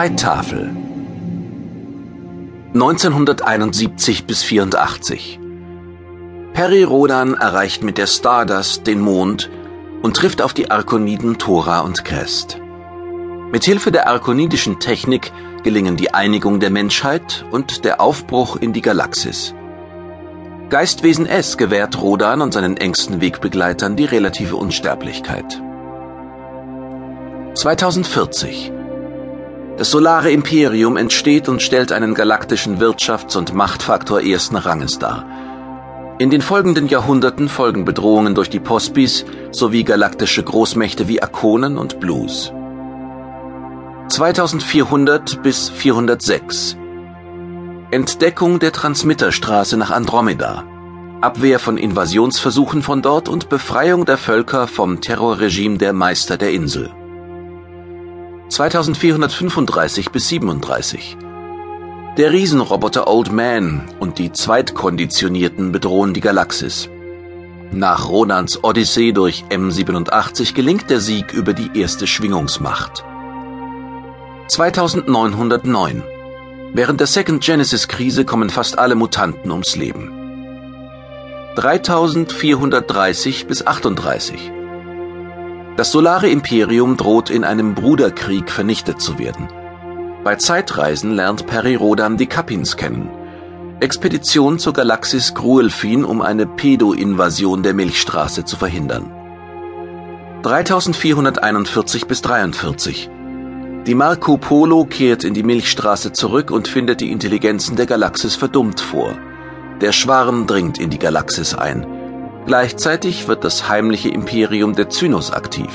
Zeittafel 1971 bis 84 Perry Rodan erreicht mit der Stardust den Mond und trifft auf die Arkoniden Thora und Crest. Mithilfe der arkonidischen Technik gelingen die Einigung der Menschheit und der Aufbruch in die Galaxis. Geistwesen S gewährt Rodan und seinen engsten Wegbegleitern die relative Unsterblichkeit. 2040 Das solare Imperium entsteht und stellt einen galaktischen Wirtschafts- und Machtfaktor ersten Ranges dar. In den folgenden Jahrhunderten folgen Bedrohungen durch die Pospis sowie galaktische Großmächte wie Akonen und Blues. 2400 bis 406 Entdeckung der Transmitterstraße nach Andromeda, Abwehr von Invasionsversuchen von dort und Befreiung der Völker vom Terrorregime der Meister der Insel. 2435 bis 37 Der Riesenroboter Old Man und die Zweitkonditionierten bedrohen die Galaxis. Nach Ronans Odyssee durch M87 gelingt der Sieg über die erste Schwingungsmacht. 2909. Während der Second Genesis-Krise kommen fast alle Mutanten ums Leben. 3430 bis 38. Das solare Imperium droht in einem Bruderkrieg vernichtet zu werden. Bei Zeitreisen lernt Peri Rodan die Kapins kennen. Expedition zur Galaxis Gruelfin, um eine Pedo-Invasion der Milchstraße zu verhindern. 3441 bis 43 die Marco Polo kehrt in die Milchstraße zurück und findet die Intelligenzen der Galaxis verdummt vor. Der Schwarm dringt in die Galaxis ein. Gleichzeitig wird das heimliche Imperium der Zynos aktiv,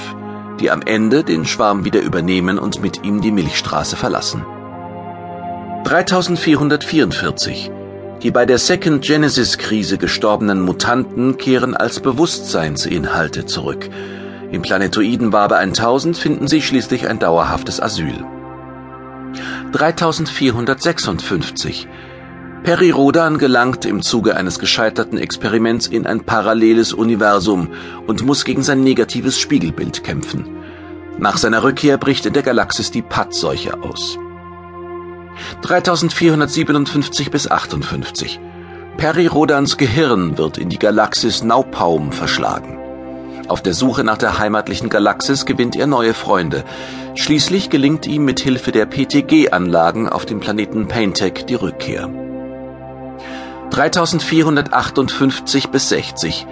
die am Ende den Schwarm wieder übernehmen und mit ihm die Milchstraße verlassen. 3444 Die bei der Second Genesis-Krise gestorbenen Mutanten kehren als Bewusstseinsinhalte zurück – im Planetoiden Wabe 1000 finden sie schließlich ein dauerhaftes Asyl. 3456 Peri Rodan gelangt im Zuge eines gescheiterten Experiments in ein paralleles Universum und muss gegen sein negatives Spiegelbild kämpfen. Nach seiner Rückkehr bricht in der Galaxis die Pattseuche aus. 3457 bis 58 Peri Rodans Gehirn wird in die Galaxis Naupaum verschlagen. Auf der Suche nach der heimatlichen Galaxis gewinnt er neue Freunde. Schließlich gelingt ihm mit Hilfe der PTG-Anlagen auf dem Planeten Paintek die Rückkehr. 3458 bis 60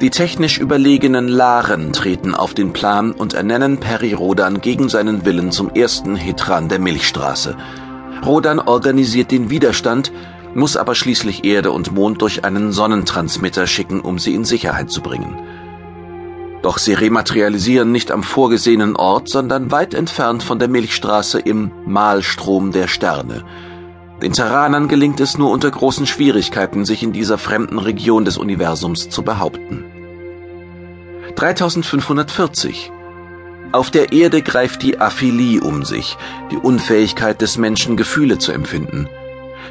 die technisch überlegenen Laren treten auf den Plan und ernennen Peri Rodan gegen seinen Willen zum ersten Hetran der Milchstraße. Rodan organisiert den Widerstand, muss aber schließlich Erde und Mond durch einen Sonnentransmitter schicken, um sie in Sicherheit zu bringen. Doch sie rematerialisieren nicht am vorgesehenen Ort, sondern weit entfernt von der Milchstraße im Mahlstrom der Sterne. Den Terranern gelingt es nur unter großen Schwierigkeiten, sich in dieser fremden Region des Universums zu behaupten. 3540 Auf der Erde greift die Aphilie um sich, die Unfähigkeit des Menschen Gefühle zu empfinden.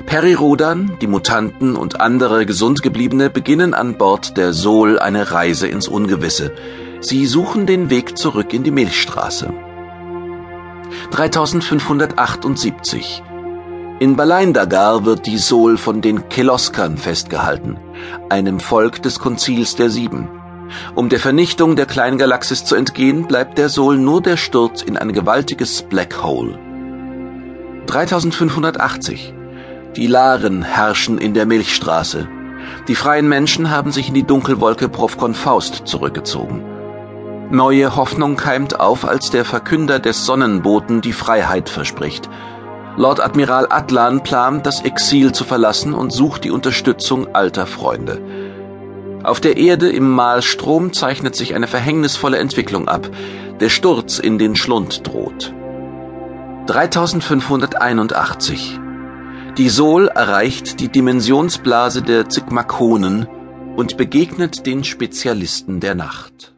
Perirodan, die Mutanten und andere gesund gebliebene beginnen an Bord der Sol eine Reise ins Ungewisse. Sie suchen den Weg zurück in die Milchstraße. 3578 In Balaindagar wird die Sol von den Keloskern festgehalten, einem Volk des Konzils der Sieben. Um der Vernichtung der Kleingalaxis zu entgehen, bleibt der Sol nur der Sturz in ein gewaltiges Black Hole. 3580 die Laren herrschen in der Milchstraße. Die freien Menschen haben sich in die Dunkelwolke Profkon Faust zurückgezogen. Neue Hoffnung keimt auf, als der Verkünder des Sonnenboten die Freiheit verspricht. Lord Admiral Atlan plant, das Exil zu verlassen und sucht die Unterstützung alter Freunde. Auf der Erde im Mahlstrom zeichnet sich eine verhängnisvolle Entwicklung ab. Der Sturz in den Schlund droht. 3581 die Sol erreicht die Dimensionsblase der Zygmakonen und begegnet den Spezialisten der Nacht.